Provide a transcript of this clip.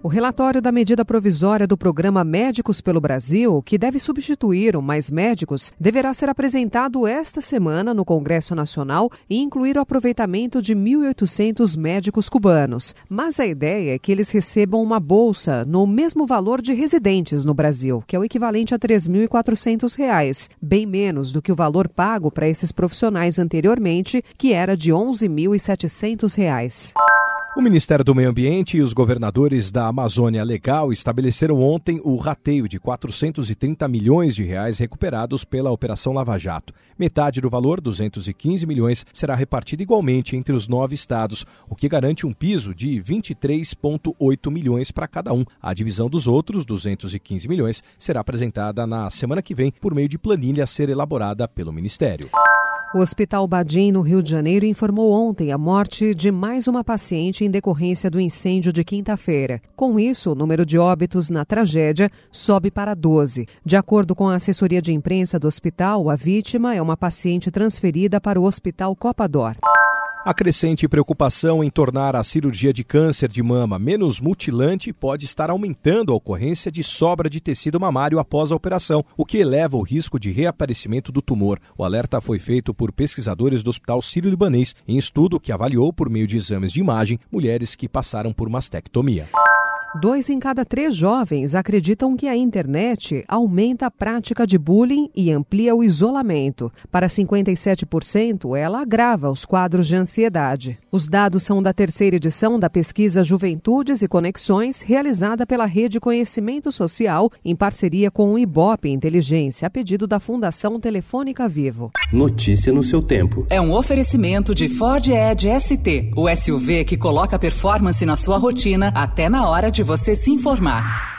O relatório da medida provisória do programa Médicos pelo Brasil, que deve substituir o Mais Médicos, deverá ser apresentado esta semana no Congresso Nacional e incluir o aproveitamento de 1.800 médicos cubanos. Mas a ideia é que eles recebam uma bolsa no mesmo valor de residentes no Brasil, que é o equivalente a R$ 3.400, bem menos do que o valor pago para esses profissionais anteriormente, que era de R$ 11.700. O Ministério do Meio Ambiente e os governadores da Amazônia Legal estabeleceram ontem o rateio de 430 milhões de reais recuperados pela Operação Lava Jato. Metade do valor, 215 milhões, será repartida igualmente entre os nove estados, o que garante um piso de 23,8 milhões para cada um. A divisão dos outros, 215 milhões, será apresentada na semana que vem por meio de planilha a ser elaborada pelo Ministério. O Hospital Badim, no Rio de Janeiro, informou ontem a morte de mais uma paciente em decorrência do incêndio de quinta-feira. Com isso, o número de óbitos na tragédia sobe para 12. De acordo com a assessoria de imprensa do hospital, a vítima é uma paciente transferida para o Hospital Copador. A crescente preocupação em tornar a cirurgia de câncer de mama menos mutilante pode estar aumentando a ocorrência de sobra de tecido mamário após a operação, o que eleva o risco de reaparecimento do tumor. O alerta foi feito por pesquisadores do Hospital Sírio-Libanês em estudo que avaliou, por meio de exames de imagem, mulheres que passaram por mastectomia. Dois em cada três jovens acreditam que a internet aumenta a prática de bullying e amplia o isolamento. Para 57%, ela agrava os quadros de ansiedade. Os dados são da terceira edição da pesquisa Juventudes e Conexões, realizada pela Rede Conhecimento Social, em parceria com o Ibope Inteligência, a pedido da Fundação Telefônica Vivo. Notícia no seu tempo. É um oferecimento de Ford Edge ST, o SUV que coloca performance na sua rotina até na hora de você se informar.